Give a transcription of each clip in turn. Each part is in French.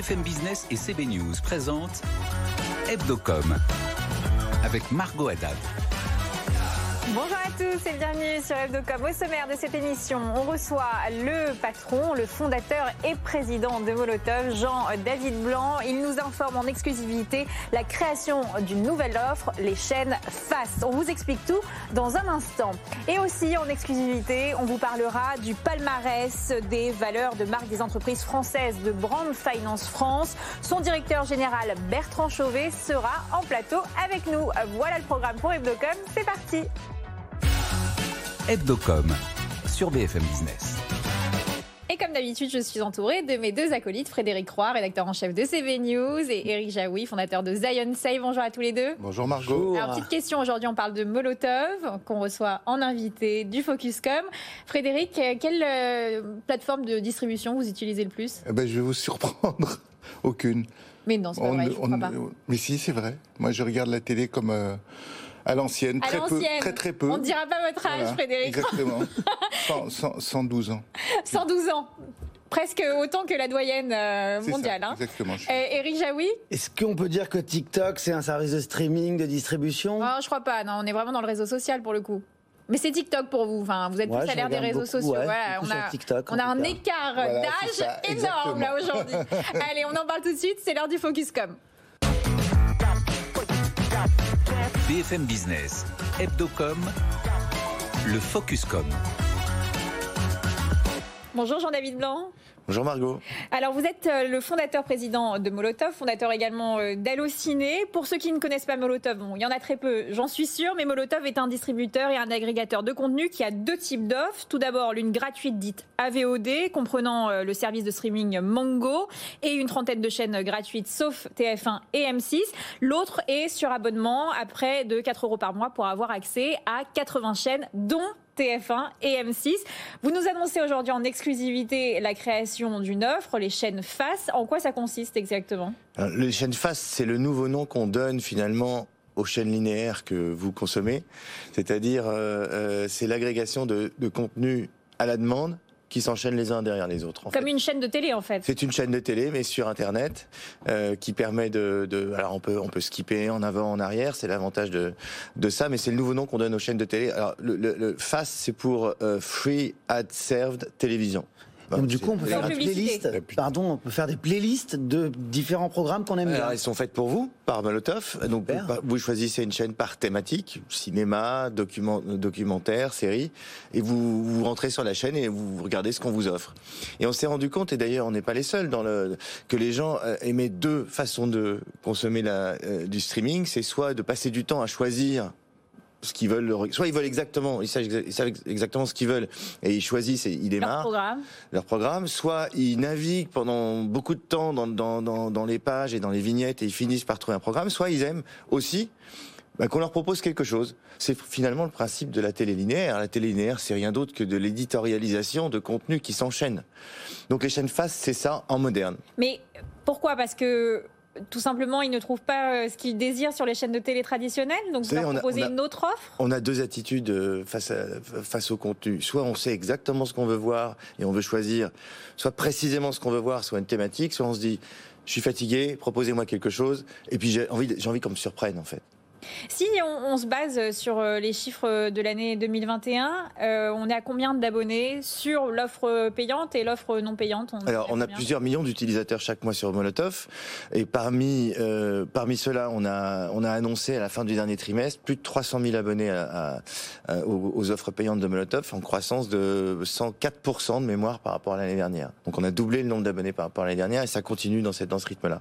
BFM Business et CB News présentent Hebdocom avec Margot Haddad. Bonjour à tous et bienvenue sur Hebdocom. Au sommaire de cette émission, on reçoit le patron, le fondateur et président de Molotov, Jean-David Blanc. Il nous informe en exclusivité la création d'une nouvelle offre, les chaînes Face. On vous explique tout dans un instant. Et aussi en exclusivité, on vous parlera du palmarès des valeurs de marque des entreprises françaises de Brand Finance France. Son directeur général Bertrand Chauvet sera en plateau avec nous. Voilà le programme pour Hebdocom. C'est parti. Hebdocom sur BFM Business. Et comme d'habitude, je suis entourée de mes deux acolytes, Frédéric Roy, rédacteur en chef de CV News, et Eric Jaoui, fondateur de Zion Save. Bonjour à tous les deux. Bonjour Margot. Alors, petite question, aujourd'hui on parle de Molotov, qu'on reçoit en invité du Focuscom. Frédéric, quelle euh, plateforme de distribution vous utilisez le plus? Eh ben, Je vais vous surprendre. Aucune. Mais non, c'est pas vrai, je crois pas. Mais si, c'est vrai. Moi, je regarde la télé comme... Euh, à l'ancienne, très peu, très très peu. On ne dira pas votre âge, Frédéric. Exactement. 112 ans. 112 ans. Presque autant que la doyenne euh, mondiale. hein. Exactement. Eric Jaoui? Est-ce qu'on peut dire que TikTok, c'est un service de streaming, de distribution? Oh, Je crois pas. Non, on est vraiment dans le réseau social pour le coup. Mais c'est TikTok pour vous. Enfin, vous êtes plus à l'ère des réseaux sociaux. on a, TikTok, on a un écart d'âge énorme là aujourd'hui. Allez, on en parle tout de suite. C'est l'heure du Focuscom. BFM Business, Hebdocom, le Focuscom. Bonjour Jean-David Blanc. Bonjour Margot. Alors vous êtes euh, le fondateur président de Molotov, fondateur également euh, d'Allociné. Pour ceux qui ne connaissent pas Molotov, il y en a très peu, j'en suis sûr, mais Molotov est un distributeur et un agrégateur de contenu qui a deux types d'offres. Tout d'abord l'une gratuite dite AVOD, comprenant euh, le service de streaming Mango et une trentaine de chaînes gratuites sauf TF1 et M6. L'autre est sur abonnement à près de 4 euros par mois pour avoir accès à 80 chaînes dont TF1 et M6. Vous nous annoncez aujourd'hui en exclusivité la création d'une offre, les chaînes Face. En quoi ça consiste exactement? Les chaînes Face, c'est le nouveau nom qu'on donne finalement aux chaînes linéaires que vous consommez. C'est-à-dire, euh, euh, c'est l'agrégation de, de contenu à la demande qui s'enchaînent les uns derrière les autres. Comme une chaîne de télé en fait. C'est une chaîne de télé mais sur Internet euh, qui permet de, de, alors on peut on peut skipper en avant en arrière, c'est l'avantage de de ça, mais c'est le nouveau nom qu'on donne aux chaînes de télé. Alors le, le, le FAS c'est pour euh, Free Ad Served Télévision. Donc du coup, on peut faire des playlists. Pardon, on peut faire des playlists de différents programmes qu'on aime bien. Alors, ils sont faites pour vous par Molotov. Donc vous, choisissez une chaîne par thématique, cinéma, document, documentaire, série, et vous, vous rentrez sur la chaîne et vous regardez ce qu'on vous offre. Et on s'est rendu compte, et d'ailleurs on n'est pas les seuls dans le, que les gens euh, aimaient deux façons de consommer la, euh, du streaming. C'est soit de passer du temps à choisir ce qu'ils veulent. Soit ils veulent exactement, ils savent exactement ce qu'ils veulent et ils choisissent et ils démarrent leur programme. Leur programme. Soit ils naviguent pendant beaucoup de temps dans, dans, dans, dans les pages et dans les vignettes et ils finissent par trouver un programme. Soit ils aiment aussi bah, qu'on leur propose quelque chose. C'est finalement le principe de la télé linéaire. La télé linéaire, c'est rien d'autre que de l'éditorialisation de contenu qui s'enchaîne. Donc les chaînes face, c'est ça en moderne. Mais pourquoi? Parce que tout simplement, ils ne trouvent pas ce qu'ils désirent sur les chaînes de télé traditionnelles. Donc, vous, leur proposez une autre offre? On a deux attitudes face, à, face au contenu. Soit on sait exactement ce qu'on veut voir et on veut choisir, soit précisément ce qu'on veut voir, soit une thématique, soit on se dit, je suis fatigué, proposez-moi quelque chose, et puis j'ai envie, j'ai envie qu'on me surprenne en fait. Si on, on, se base sur euh, les chiffres de l'année 2021, euh, on est à combien d'abonnés sur l'offre payante et l'offre non payante on Alors, on a plusieurs millions d'utilisateurs chaque mois sur Molotov, et parmi euh, parmi ceux-là, on a on a annoncé à la fin du dernier trimestre plus de 300 000 abonnés à, à, aux, aux, offres payantes de Molotov, en croissance de 104% de mémoire par rapport à l'année dernière. Donc, on a doublé le nombre d'abonnés par rapport à l'année dernière, et ça continue dans cette dans ce rythme-là.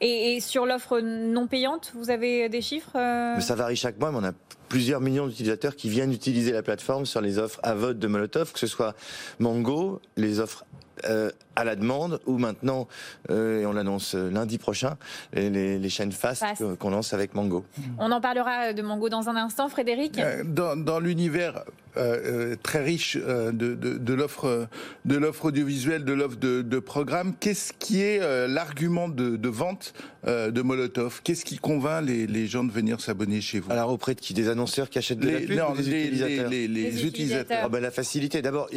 Et, sur l'offre non payante, vous avez des chiffres euh... Ça varie chaque mois, mais on a plusieurs millions d'utilisateurs qui viennent utiliser la plateforme sur les offres à vote de Molotov, que ce soit Mango, les offres euh, à la demande ou maintenant, euh, et on l'annonce lundi prochain, les, les, les chaînes Fast qu'on lance avec Mango. On en parlera de Mango dans un instant, Frédéric. Euh, dans, dans l'univers euh, très riche de, l'offre de l'offre audiovisuelle, de l'offre de, de programme, qu'est-ce qui est l'argument de, de, vente de Molotov? Qu'est-ce qui convainc les, les, gens de venir s'abonner chez vous? Alors auprès de qui? Des annonceurs qui achètent de les, la pub non, des les, utilisateurs? les, les, utilisateurs. Oh ben, la facilité. D'abord,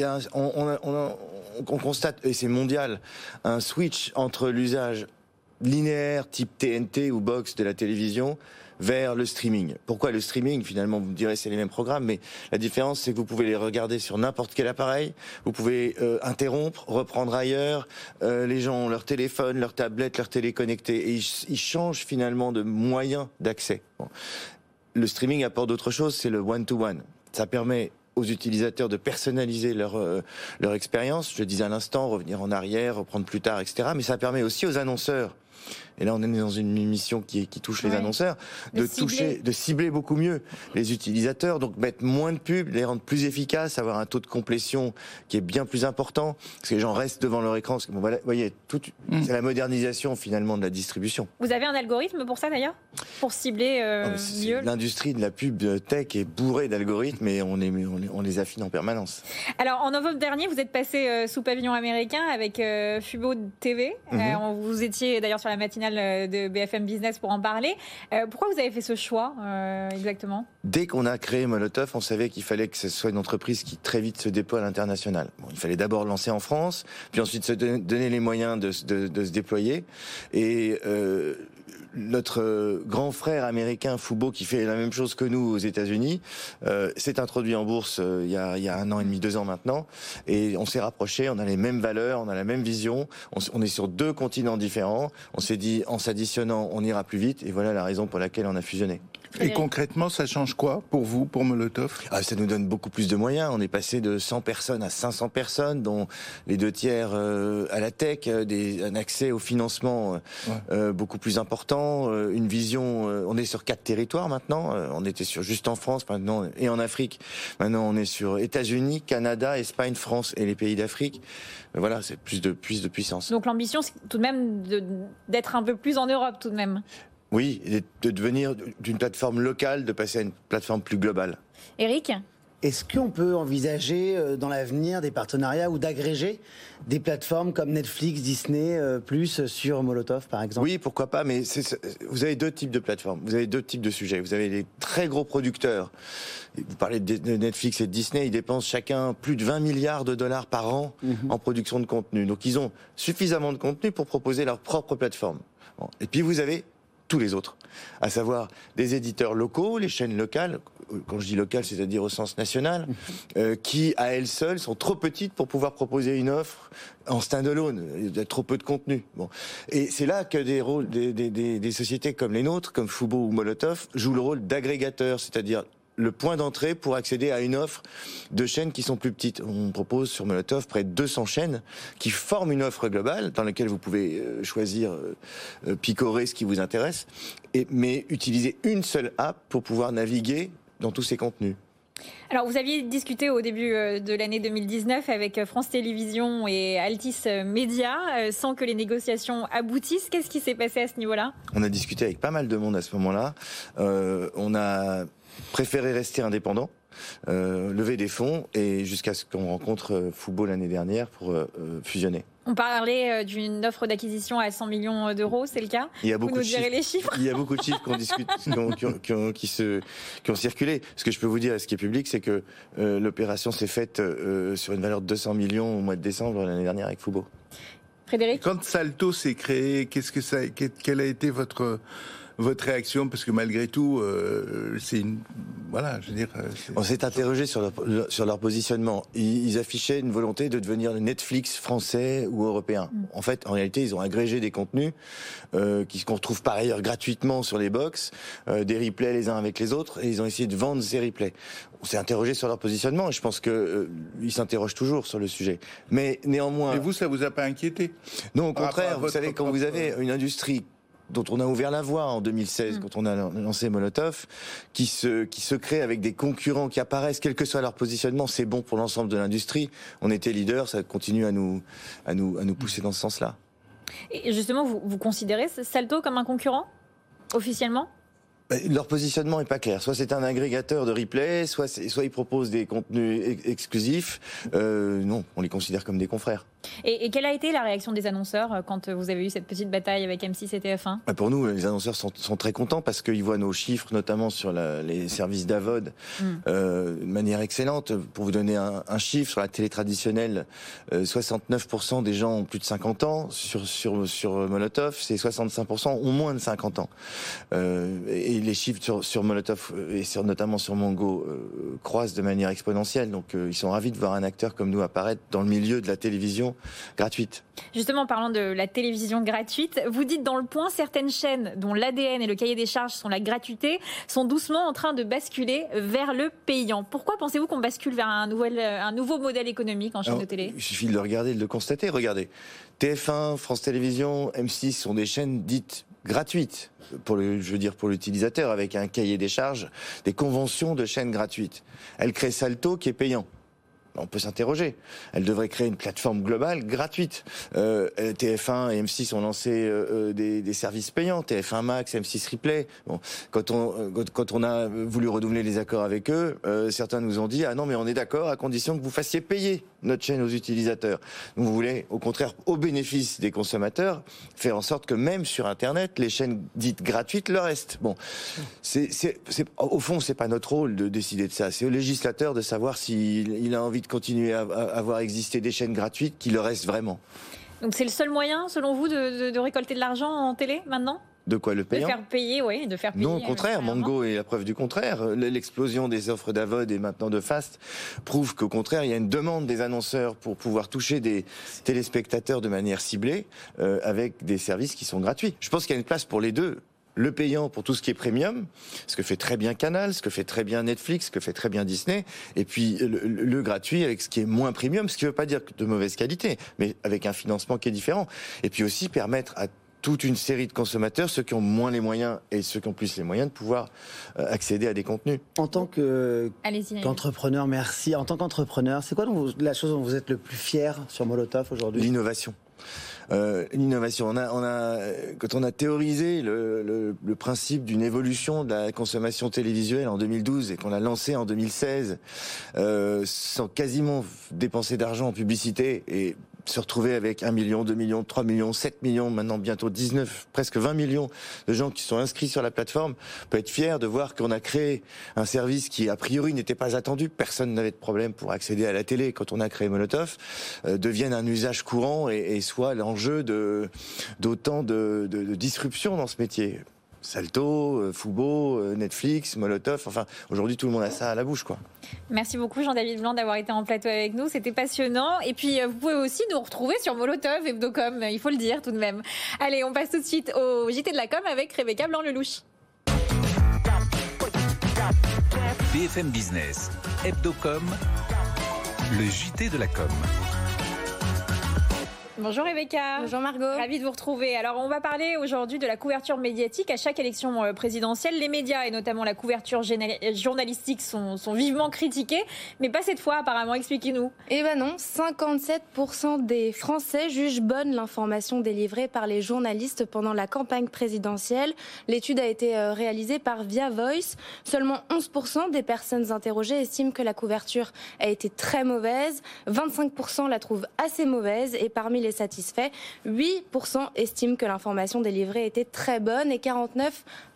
on constate, et c'est mondial, un switch entre l'usage linéaire type TNT ou box de la télévision vers le streaming. Pourquoi le streaming? Finalement, vous me direz c'est les mêmes programmes, mais la différence c'est que vous pouvez les regarder sur n'importe quel appareil, vous pouvez euh, interrompre, reprendre ailleurs. Euh, les gens ont leur téléphone, leur tablette, leur télé connectée, et ils, changent finalement de moyen d'accès. Le streaming apporte d'autres choses, c'est le one-to-one. Ça permet aux utilisateurs de personnaliser leur euh, leur expérience. Je disais à l'instant, revenir en arrière, reprendre plus tard, etc. Mais ça permet aussi aux annonceurs et là on est dans une émission qui, qui touche les annonceurs, de, toucher, de cibler beaucoup mieux les utilisateurs, donc mettre moins de pubs, les rendre plus efficaces, avoir un taux de complétion qui est bien plus important, parce que les gens restent devant leur écran. Parce que, bon, voilà, vous voyez, mm. c'est la modernisation finalement de la distribution. Vous avez un algorithme pour ça d'ailleurs? Pour cibler euh, ah, mieux? L'industrie de la pub tech est bourrée d'algorithmes et on, est, on, les affine en permanence. Alors en novembre dernier, vous êtes passé euh, sous pavillon américain avec euh, Fubo TV. Mm-hmm. vous étiez d'ailleurs sur la euh, de BFM Business pour en parler. Euh, pourquoi vous avez fait ce choix euh, exactement? Dès qu'on a créé Molotov, on savait qu'il fallait que ce soit une entreprise qui très vite se déploie à l'international. Il fallait d'abord lancer en France, puis ensuite se donner les moyens de, se déployer. Et notre euh, grand frère américain Fubo, qui fait la même chose que nous aux États-Unis, euh, s'est introduit en bourse euh, il, y a, il, y a, un an et demi, deux ans maintenant, et on s'est rapproché. On a les mêmes valeurs, on a la même vision. On, on est sur deux continents différents. On s'est dit, en s'additionnant, on ira plus vite, et voilà la raison pour laquelle on a fusionné. Et concrètement, ça change quoi pour vous, pour Molotov? Ah, Ça nous donne beaucoup plus de moyens. On est passé de 100 personnes à 500 personnes, dont les deux tiers euh, à la tech, euh, des, un accès au financement euh, beaucoup plus important, une vision. on est sur quatre territoires maintenant. on était sur juste en France maintenant et en Afrique. Maintenant, on est sur États-Unis, Canada, Espagne, France et les pays d'Afrique. Voilà, c'est plus de plus de puissance. Donc l'ambition, c'est tout de même d'être un peu plus en Europe, tout de même. Oui, de devenir d'une plateforme locale, de passer à une plateforme plus globale. Eric est-ce qu'on peut envisager euh, dans l'avenir des partenariats ou d'agréger des plateformes comme Netflix, Disney, euh, plus sur Molotov par exemple? Oui, pourquoi pas, mais vous avez deux types de plateformes, vous avez deux types de sujets. Vous avez les très gros producteurs, vous parlez de Netflix et de Disney, ils dépensent chacun plus de 20 milliards de dollars par an mhm. en production de contenu. Donc ils ont suffisamment de contenu pour proposer leur propre plateforme. Et puis vous avez tous les autres, à savoir des éditeurs locaux, les chaînes locales, quand je dis locales, c'est-à-dire au sens national, euh, qui à elles seules sont trop petites pour pouvoir proposer une offre en stand-alone. Il y a trop peu de contenu. Bon. Et c'est là que des, rôles, des, des, des, sociétés comme les nôtres, comme Fubo ou Molotov, jouent le rôle d'agrégateur, c'est-à-dire le point d'entrée pour accéder à une offre de chaînes qui sont plus petites. On propose sur Molotov près de 200 chaînes qui forment une offre globale dans laquelle vous pouvez euh, choisir, euh, euh, picorer ce qui vous intéresse, et, mais utiliser une seule app pour pouvoir naviguer dans tous ces contenus. Alors, vous aviez discuté au début de l'année 2019 avec France Télévisions et Altis Média sans que les négociations aboutissent. Qu'est-ce qui s'est passé à ce niveau-là? On a discuté avec pas mal de monde à ce moment-là. on a préféré rester indépendant. Euh, lever des fonds et jusqu'à ce qu'on rencontre euh, Fubo l'année dernière pour euh, fusionner. On parlait d'une offre d'acquisition à 100 millions d'euros, c'est le cas? Il y a beaucoup de chiffres. les chiffres Il y a beaucoup de chiffres qu'on discute, qui, ont, qui, se, qui ont circulé. Ce que je peux vous dire, ce qui est public, c'est que l'opération s'est faite sur une valeur de 200 millions au mois de décembre l'année dernière avec Fubo. Frédéric? Quand Salto s'est créé, qu'est-ce que ça, quelle a été votre votre réaction Parce que malgré tout, euh, c'est une. Voilà, je veux dire. Euh, On s'est interrogé sur leur, sur leur positionnement. Ils, affichaient une volonté de devenir le Netflix français ou européen. Mm. En fait, en réalité, ils ont agrégé des contenus euh, qui qu'on retrouve par ailleurs gratuitement sur les box, euh, des replays les uns avec les autres, et ils ont essayé de vendre ces replays. On s'est interrogé sur leur positionnement, et je pense que euh, ils s'interrogent toujours sur le sujet. Mais néanmoins. Et vous, ça vous a pas inquiété? Non, au contraire. Vous savez, quand vous avez une industrie dont on a ouvert la voie en 2016 mm. quand on a lancé Molotov, qui se qui se crée avec des concurrents qui apparaissent, quel que soit leur positionnement, c'est bon pour l'ensemble de l'industrie. On était leader, ça continue à nous à nous à nous pousser dans ce sens-là. Et justement, vous, vous considérez Salto comme un concurrent officiellement? Leur positionnement est pas clair. Soit c'est un agrégateur de replay, soit, soit ils proposent des contenus exclusifs. Euh, non, on les considère comme des confrères. Et, quelle a été la réaction des annonceurs euh, quand vous avez eu cette petite bataille avec M6 et TF1 bah, Pour nous, les annonceurs sont, très contents parce qu'ils voient nos chiffres, notamment sur les services d'AVOD, hmm. euh, de manière excellente. Pour vous donner un, chiffre, sur la télé traditionnelle, 69% des gens ont plus de 50 ans. Sur, sur, sur Molotov, c'est 65% ont moins de 50 ans. et les chiffres sur, Molotov euh, et sur, notamment sur Mongo euh, croissent de manière exponentielle. Donc euh, ils sont ravis de voir un acteur comme nous apparaître dans le milieu de la télévision gratuite. Justement, parlant de la télévision gratuite, vous dites dans le point certaines chaînes dont l'ADN et le cahier des charges sont la gratuité sont doucement en train de basculer vers le payant. Pourquoi pensez-vous qu'on bascule vers un, nouvel, un nouveau modèle économique en chaîne de télé? Il suffit de le regarder, de le constater. Regardez, TF1, France Télévisions, M6 sont des chaînes dites gratuites pour le, je veux dire pour l'utilisateur, avec un cahier des charges, des conventions de chaînes gratuites. Elle crée Salto qui est payant on peut s'interroger. Elle devrait créer une plateforme globale gratuite. Euh, TF1 et M6 ont lancé euh, euh, des, services payants, TF1 Max, M6 Replay. Bon, quand on a voulu renouveler les accords avec eux, certains nous ont dit ah non mais on est d'accord à condition que vous fassiez payer notre chaîne aux utilisateurs. vous voulez au contraire au bénéfice des consommateurs faire en sorte que même sur Internet les chaînes dites gratuites le restent. Bon, c'est au fond c'est pas notre rôle de décider de ça. C'est au législateur de savoir s'il a envie de continuer à, avoir existé des chaînes gratuites qui le restent vraiment. Donc c'est le seul moyen, selon vous, de, récolter de l'argent en télé maintenant? De quoi le payant De faire payer, oui, de faire payer. Non, au contraire, Mango est la preuve du contraire. L'explosion des offres d'Avod et maintenant de Fast prouve qu'au contraire, il y a une demande des annonceurs pour pouvoir toucher des téléspectateurs de manière ciblée euh, avec des services qui sont gratuits. Je pense qu'il y a une place pour les deux le payant pour tout ce qui est premium, ce que fait très bien Canal, ce que fait très bien Netflix, ce que fait très bien Disney, et puis le, gratuit avec ce qui est moins premium, ce qui ne veut pas dire de mauvaise qualité, mais avec un financement qui est différent. Et puis aussi permettre à toute une série de consommateurs, ceux qui ont moins les moyens et ceux qui ont plus les moyens, de pouvoir euh, accéder à des contenus. En tant qu'entrepreneur, merci. En tant qu'entrepreneur, c'est quoi la chose dont vous êtes le plus fier sur Molotov aujourd'hui? L'innovation euh, l'innovation. On a, on a, quand on a théorisé le, le, le principe d'une évolution de la consommation télévisuelle en 2012 et qu'on a lancé en 2016, euh, sans quasiment dépenser d'argent en publicité et se retrouver avec 1 million, 2 millions, 3 millions, 7 millions, maintenant bientôt 19, presque 20 millions de gens qui sont inscrits sur la plateforme, peut être fier de voir qu'on a créé un service qui a priori n'était pas attendu, personne n'avait de problème pour accéder à la télé quand on a créé Molotov, euh, devienne un usage courant et, et soit l'enjeu de d'autant de, de, de disruption dans ce métier. Salto, euh, Fubo, euh, Netflix, Molotov. Enfin, aujourd'hui, tout le monde a ça à la bouche, quoi. Merci beaucoup, Jean-David Blanc, d'avoir été en plateau avec nous. C'était passionnant. Et puis, euh, vous pouvez aussi nous retrouver sur Molotov et Bdocom. Il faut le dire, tout de même. Allez, on passe tout de suite au JT de la com avec Rebecca Blanc-Lelouch. BFM Business, Hebdocom, le JT de la com. Bonjour Rebecca. Bonjour Margot. Ravi de vous retrouver. Alors on va parler aujourd'hui de la couverture médiatique. À chaque élection euh, présidentielle, les médias et notamment la couverture journalistique sont, sont vivement critiqués, mais pas cette fois apparemment. Expliquez-nous. Eh ben non, 57% des Français jugent bonne l'information délivrée par les journalistes pendant la campagne présidentielle. L'étude a été euh, réalisée par Via Voice. Seulement 11% des personnes interrogées estiment que la couverture a été très mauvaise. 25% la trouvent assez mauvaise et parmi les satisfaits. 8% estiment que l'information délivrée était très bonne et 49%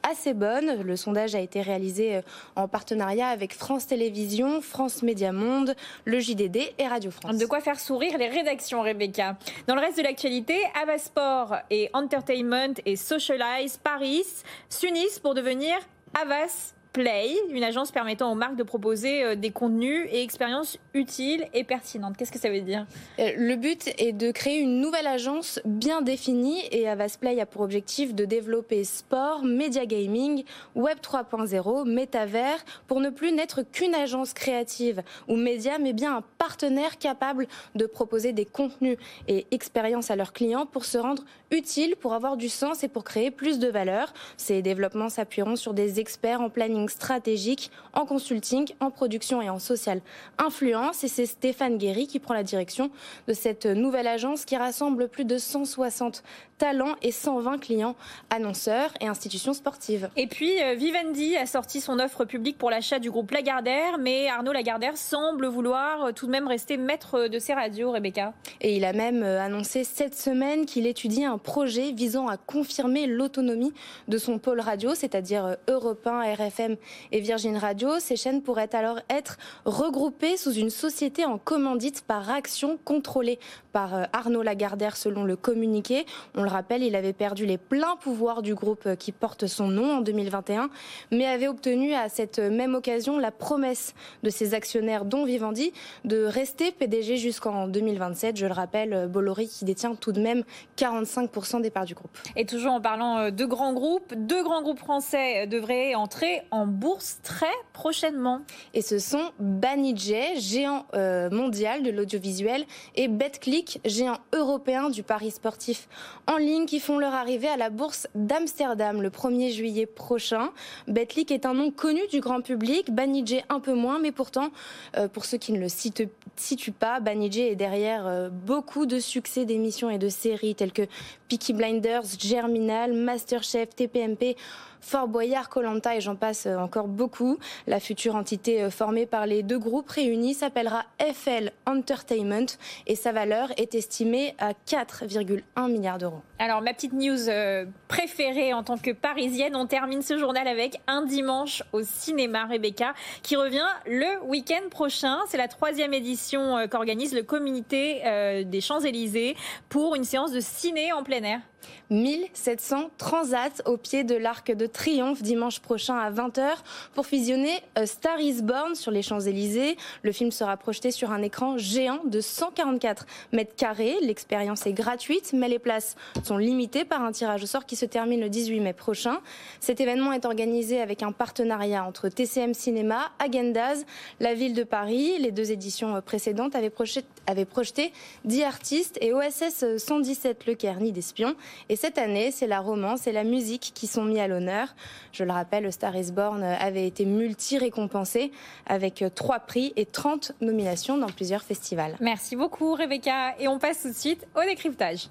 assez bonne. Le sondage a été réalisé euh, en partenariat avec France Télévisions, France Média Monde, le JDD et Radio France. De quoi faire sourire les rédactions, Rebecca. Dans le reste de l'actualité, Avasport et Entertainment et Socialize Paris s'unissent pour devenir Avas Play, une agence permettant aux marques de proposer euh, des contenus et expériences utiles et pertinentes. Qu'est-ce que ça veut dire? Euh, Le but est de créer une nouvelle agence bien définie et Avasplay a pour objectif de développer sport, média gaming, web 3.0, métavers pour ne plus n'être qu'une agence créative ou média mais bien un partenaire capable de proposer des contenus et expériences à leurs clients pour se rendre utile, pour avoir du sens et pour créer plus de valeur. Ces développements s'appuieront sur des experts en planning planning stratégique, en consulting, en production et en social influence. Et c'est Stéphane Guéry qui prend la direction de cette nouvelle agence qui rassemble plus de 160 talents et 120 clients annonceurs et institutions sportives. Et puis euh, Vivendi a sorti son offre publique pour l'achat du groupe Lagardère, mais Arnaud Lagardère semble vouloir euh, tout de même rester maître de ses radios, Rebecca. Et il a même euh, annoncé cette semaine qu'il étudie un projet visant à confirmer l'autonomie de son pôle radio, c'est-à-dire Europe 1, RFM et Virgin Radio. Ces chaînes pourraient alors être regroupées sous une société en commandite par action contrôlée par Arnaud Lagardère selon le communiqué. On le rappelle, il avait perdu les pleins pouvoirs du groupe qui porte son nom en 2021, mais avait obtenu à cette même occasion la promesse de ses actionnaires, dont Vivendi, de rester PDG jusqu'en 2027. Je le rappelle, Bolloré qui détient tout de même 45% des parts du groupe. Et toujours en parlant euh, de grands groupes, deux grands groupes français devraient entrer en bourse très prochainement. Et ce sont Banijay, géant euh, mondial de l'audiovisuel, et BetClick, géant européen du pari sportif en ligne, qui font leur arrivée à la bourse d'Amsterdam le 1er juillet prochain. Betclic est un nom connu du grand public, Banijé un peu moins, mais pourtant, euh, pour ceux qui ne le situent pas, Banijé est derrière euh, beaucoup de succès d'émissions et de séries telles que Peaky Blinders, Germinal, Masterchef, TPMP Fort Boyard, Colanta et j'en passe euh, encore beaucoup. La future entité euh, formée par les deux groupes réunis s'appellera FL Entertainment et sa valeur est estimée à 4,1 milliards d'euros. Alors ma petite news euh, préférée en tant que parisienne, on termine ce journal avec un dimanche au cinéma Rebecca qui revient le week-end prochain. C'est la troisième édition qu'organise le comité des Champs-Élysées pour une séance de ciné en plein air. 1700 transats au pied de l'Arc de Triomphe dimanche prochain à 20h pour fusionner euh, Star is Born sur les Champs-Élysées. Le film sera projeté sur un écran géant de 144 mètres carrés. L'expérience est gratuite, mais les places sont limitées par un tirage au sort qui se termine le 18 mai prochain. Cet événement est organisé avec un partenariat entre TCM Cinéma, Agendas, la ville de Paris. Les deux éditions précédentes avaient projeté, avaient projeté 10 artistes et OSS 117 Le Kerny d'Espion. Et cette année, c'est la romance et la musique qui sont mis à l'honneur. Je le rappelle, Star is Born avait été multi-récompensé avec trois prix et 30 nominations dans plusieurs festivals. Merci beaucoup Rebecca et on passe tout de suite au décryptage.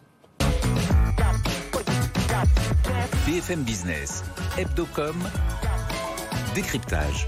BFM Business, Hebdocom, décryptage.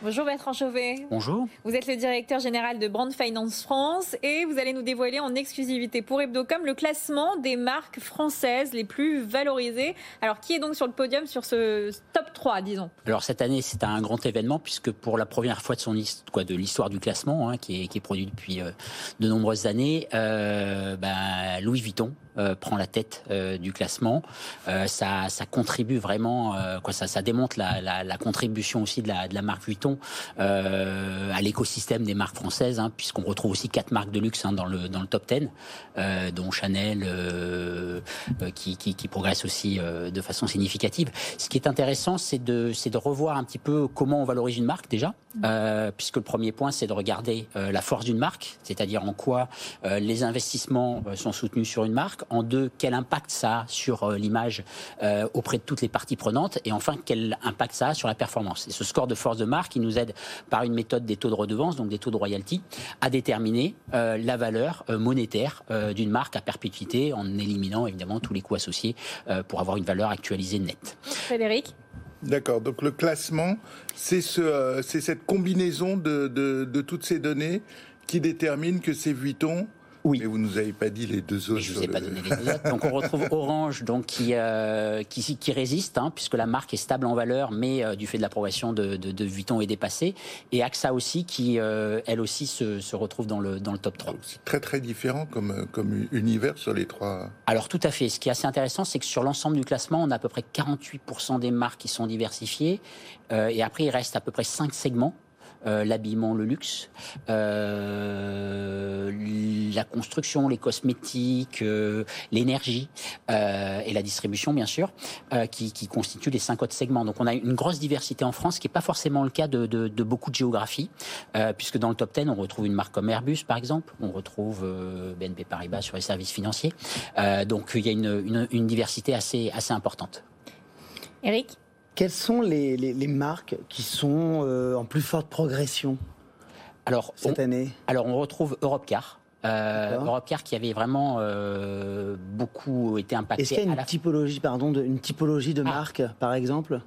Bonjour Bertrand Chauvet. Bonjour. Vous êtes le directeur général de Brand Finance France et vous allez nous dévoiler en exclusivité pour Hebdocom le classement des marques françaises les plus valorisées. Alors qui est donc sur le podium sur ce top 3, disons? Alors cette année c'est un grand événement puisque pour la première fois de son quoi, de l'histoire du classement hein, qui, est, produit depuis euh, de nombreuses années, euh, ben, Louis Vuitton euh, prend la tête euh, du classement. Euh, ça, ça, contribue vraiment, quoi, ça, ça démontre la, la, la, contribution aussi de la, de la marque Vuitton à l'écosystème des marques françaises, hein, puisqu'on retrouve aussi quatre marques de luxe hein, dans, le, dans le top 10, dont Chanel, qui, qui, qui, progresse aussi de façon significative. Ce qui est intéressant, c'est de, de revoir un petit peu comment on valorise une marque déjà, puisque le premier point, c'est de regarder la force d'une marque, c'est-à-dire en quoi les investissements sont soutenus sur une marque, en deux, quel impact ça a sur euh, l'image euh, auprès de toutes les parties prenantes et enfin quel impact ça a sur la performance. Et ce score de force de marque, il nous aide par une méthode des taux de redevance, donc des taux de royalty, à déterminer euh, la valeur monétaire d'une marque à perpétuité en éliminant évidemment tous les coûts associés pour avoir une valeur actualisée nette. Frédéric? D'accord. Donc le classement, c'est ce, cette combinaison de, de, toutes ces données qui détermine que c'est Vuitton oui. Mais vous nous avez pas dit les deux autres. je vous ai pas donné les deux autres. Donc on retrouve Orange, donc qui euh, qui, qui, résiste, hein, puisque la marque est stable en valeur, mais euh, du fait de l'approbation de, de, de, Vuitton est dépassée. Et AXA aussi, qui euh, elle aussi se, se, retrouve dans le dans le top 3. C'est très très différent comme comme univers sur les trois. Alors tout à fait. Ce qui est assez intéressant, c'est que sur l'ensemble du classement, on a à peu près 48% des marques qui sont diversifiées, et après il reste à peu près 5 segments euh, l'habillement, le luxe, euh, la construction, les cosmétiques, euh, l'énergie et la distribution, bien sûr, qui, constituent les cinq autres segments. Donc on a une grosse diversité en France, ce qui n'est pas forcément le cas de, beaucoup de géographie, puisque dans le top 10, on retrouve une marque comme Airbus, par exemple, on retrouve BNP Paribas sur les services financiers. donc il y a une, une diversité assez, assez importante. Eric? Quelles sont les, marques qui sont en plus forte progression alors, cette année? Alors, on retrouve Europcar. Euh, Europcar qui avait vraiment beaucoup été impacté. Est-ce qu'il y a une typologie, pardon, de, une typologie de ah. marque, par exemple?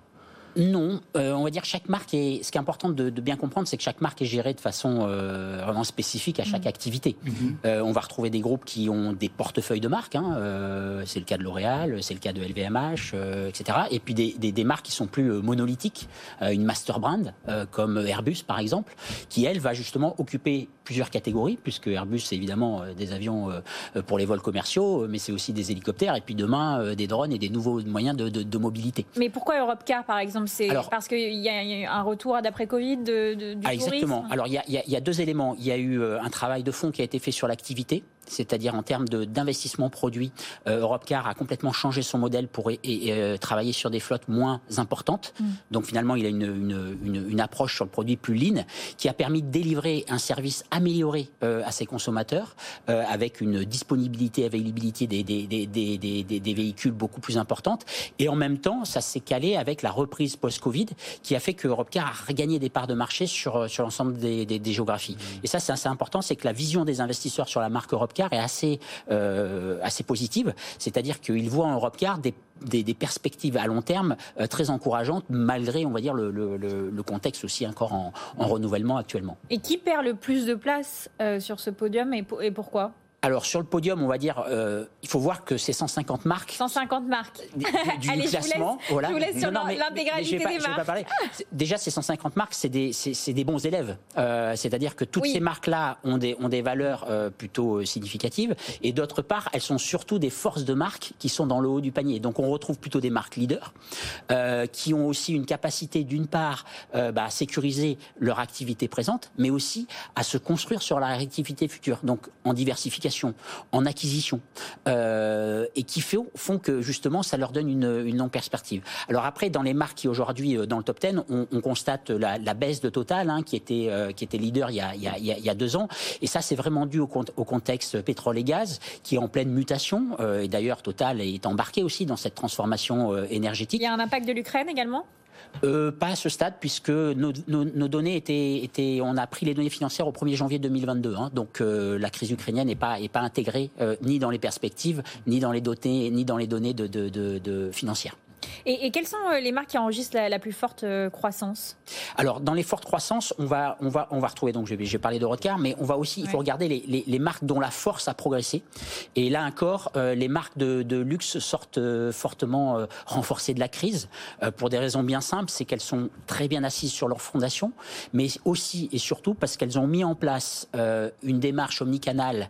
Non, euh, on va dire chaque marque est. Ce qui est important de, bien comprendre, c'est que chaque marque est gérée de façon euh, vraiment spécifique à chaque mmh. activité. Mmh. Euh, on va retrouver des groupes qui ont des portefeuilles de marques. Hein, c'est le cas de L'Oréal, c'est le cas de LVMH, etc. Et puis des, marques qui sont plus monolithiques, une master brand comme Airbus par exemple, qui elle va justement occuper plusieurs catégories, puisque Airbus c'est évidemment des avions pour les vols commerciaux, mais c'est aussi des hélicoptères et puis demain des drones et des nouveaux moyens de, de mobilité. Mais pourquoi Europcar par exemple? C'est parce qu'il y a un retour d'après Covid de, du ah, Exactement. Alors il y, a, deux éléments. Il y a eu euh, un travail de fond qui a été fait sur l'activité c'est-à-dire en termes d'investissement produit, euh, Europcar a complètement changé son modèle pour euh, travailler sur des flottes moins importantes. Mm. Donc finalement, il a une, approche sur le produit plus lean qui a permis de délivrer un service amélioré euh, à ses consommateurs avec une disponibilité, availabilité des, des, véhicules beaucoup plus importante. Et en même temps, ça s'est calé avec la reprise post-Covid qui a fait que Europcar a regagné des parts de marché sur, sur l'ensemble des, géographies. Mm. Et ça, c'est assez important, c'est que la vision des investisseurs sur la marque Europcar est assez, euh, assez positive, c'est-à-dire qu'il voit en Europcar des des, perspectives à long terme euh, très encourageantes, malgré, on va dire, le, contexte aussi encore en, renouvellement actuellement. Et qui perd le plus de place euh, sur ce podium et pourquoi? Alors sur le podium, on va dire, euh, il faut voir que c'est 150 marques. 150 marques. Du, Allez, classement. Je vous laisse, je vous laisse sur l'intégralité des marques. Pas parler. Déjà, ces 150 marques, c'est des, des, bons élèves. Euh, C'est-à-dire que toutes ces marques-là ont des, ont des valeurs euh, plutôt euh, significatives. Et d'autre part, elles sont surtout des forces de marques qui sont dans le haut du panier. Donc on retrouve plutôt des marques leaders euh, qui ont aussi une capacité, d'une part, euh, bah, à sécuriser leur activité présente, mais aussi à se construire sur la activité future. Donc en diversification en acquisition, euh, et qui font que justement ça leur donne une, longue perspective. Alors après, dans les marques qui aujourd'hui euh, dans le top 10, on, constate la, baisse de Total, hein, qui était euh, qui était leader il y a, deux ans, et ça c'est vraiment dû au, contexte pétrole et gaz qui est en pleine mutation. et d'ailleurs, Total est embarqué aussi dans cette transformation énergétique. Il y a un impact de l'Ukraine également? Euh, pas à ce stade, puisque nos, données étaient, On a pris les données financières au 1er janvier 2022. Hein, donc euh, la crise ukrainienne n'est pas, pas intégrée euh, ni dans les perspectives, ni dans les données, ni dans les données de, de, de financières. Et, quelles sont euh, les marques qui enregistrent la, plus forte euh, croissance? Alors, dans les fortes croissances, on va, on va, on va retrouver, donc j'ai parlé de Rodcar, mais on va aussi, il faut regarder les, marques dont la force a progressé. Et là encore, euh, les marques de, luxe sortent fortement renforcées de la crise, pour des raisons bien simples, c'est qu'elles sont très bien assises sur leur fondation, mais aussi et surtout parce qu'elles ont mis en place une démarche omnicanale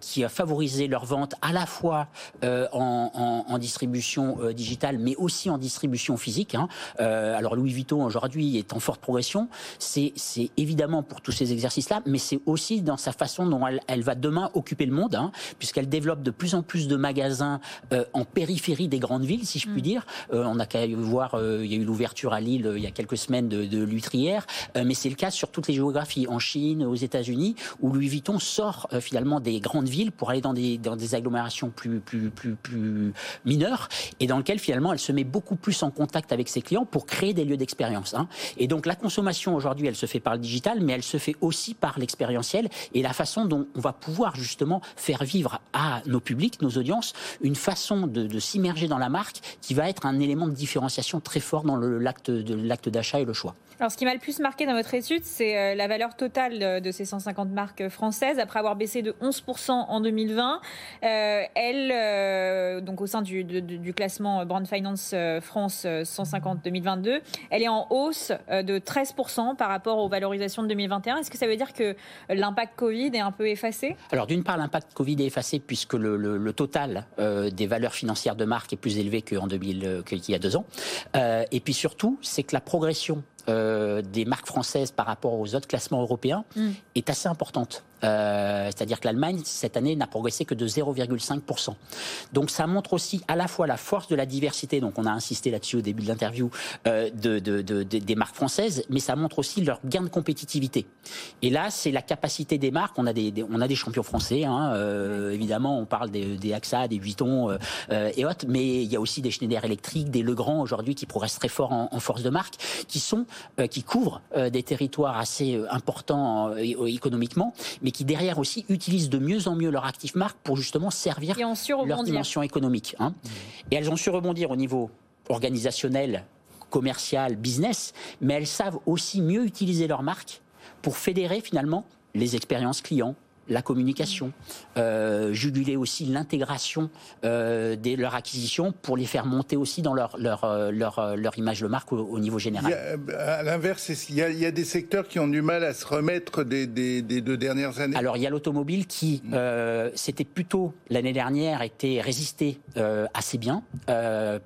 qui a favorisé leur vente à la fois en, en distribution digitale, mais aussi en distribution physique. Hein. Euh, alors Louis Vuitton aujourd'hui est en forte progression. C'est évidemment pour tous ces exercices-là, mais c'est aussi dans sa façon dont elle, va demain occuper le monde, hein, puisqu'elle développe de plus en plus de magasins euh, en périphérie des grandes villes, si je puis mm. dire. Euh, on a qu'à voir, il y a eu l'ouverture à Lille il y a quelques semaines de, de l'Utrière, mais c'est le cas sur toutes les géographies, en Chine, aux États-Unis, où Louis Vuitton sort finalement des grandes villes pour aller dans des, dans des agglomérations plus, plus, plus, plus mineures, et dans lequel finalement elle se met beaucoup plus en contact avec ses clients pour créer des lieux d'expérience. Hein. Et donc la consommation aujourd'hui, elle se fait par le digital, mais elle se fait aussi par l'expérientiel et la façon dont on va pouvoir justement faire vivre à nos publics, nos audiences, une façon de, s'immerger dans la marque qui va être un élément de différenciation très fort dans l'acte d'achat et le choix. Alors, ce qui m'a le plus marqué dans votre étude, c'est euh, la valeur totale de ces 150 marques françaises. Après avoir baissé de 11% en 2020, euh, elle, euh, donc au sein du, classement Brand Finance France 150 2022, elle est en hausse de 13% par rapport aux valorisations de 2021. Est-ce que ça veut dire que l'impact Covid est un peu effacé? Alors, d'une part, l'impact Covid est effacé puisque le, total des valeurs financières de marque est plus élevé qu'en 2000, qu'il y a deux ans. et puis surtout, c'est que la progression euh, des marques françaises par rapport aux autres classements européens mm. est assez importante. C'est-à-dire que l'Allemagne, cette année, n'a progressé que de 0,5%. Donc ça montre aussi à la fois la force de la diversité, donc on a insisté là-dessus au début de l'interview, de, de, de, des marques françaises, mais ça montre aussi leur gain de compétitivité. Et là, c'est la capacité des marques. On a des, on a des champions français, hein, évidemment, on parle des, des AXA, des Vuitton et autres, mais il y a aussi des Schneider Electric, des Legrand aujourd'hui qui progressent très fort en, force de marque, qui sont, qui couvrent des territoires assez importants économiquement, mais qui derrière aussi utilisent de mieux en mieux leur actif marque pour justement servir leur dimension économique. Hein. Et elles ont su rebondir au niveau organisationnel, commercial, business, mais elles savent aussi mieux utiliser leur marque pour fédérer finalement les expériences clients, la communication, euh, juguler aussi l'intégration euh, de leur acquisition pour les faire monter aussi dans leur, leur, euh, leur, leur image de marque au, niveau général. à l'inverse, il y, a, il y, a, des secteurs qui ont du mal à se remettre des, des, des deux dernières années Alors il y a l'automobile qui, mm. euh, c'était plutôt l'année dernière, était résisté assez bien,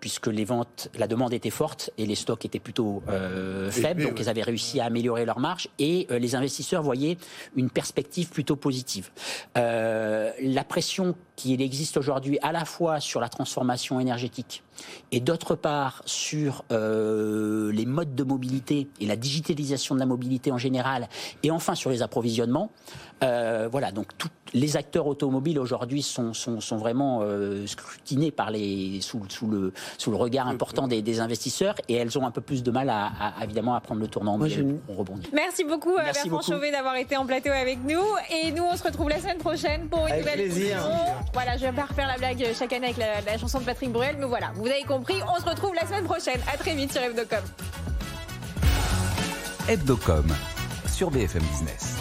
puisque les ventes, la demande était forte et les stocks étaient plutôt faibles, donc ils avaient réussi à améliorer leur marge et les investisseurs voyaient une perspective plutôt positive euh, la pression qui existe aujourd'hui à la fois sur la transformation énergétique et d'autre part sur euh, les modes de mobilité et la digitalisation de la mobilité en général, et enfin sur les approvisionnements. Euh, voilà, donc tous les acteurs automobiles aujourd'hui sont, sont, sont, vraiment euh, scrutinés par les, sous, sous, le, sous le regard important des, des, investisseurs et elles ont un peu plus de mal à, à évidemment à prendre le tournant. Moi, on rebondit. Merci beaucoup Merci Bertrand Chauvet d'avoir été en plateau avec nous et nous on se retrouve la semaine prochaine pour une nouvelle émission. Voilà, je vais pas refaire la blague chaque année avec la, la chanson de Patrick Bruel, mais voilà, vous avez compris. On se retrouve la semaine prochaine. À très vite sur Hebdocom. Hebdocom sur BFM Business.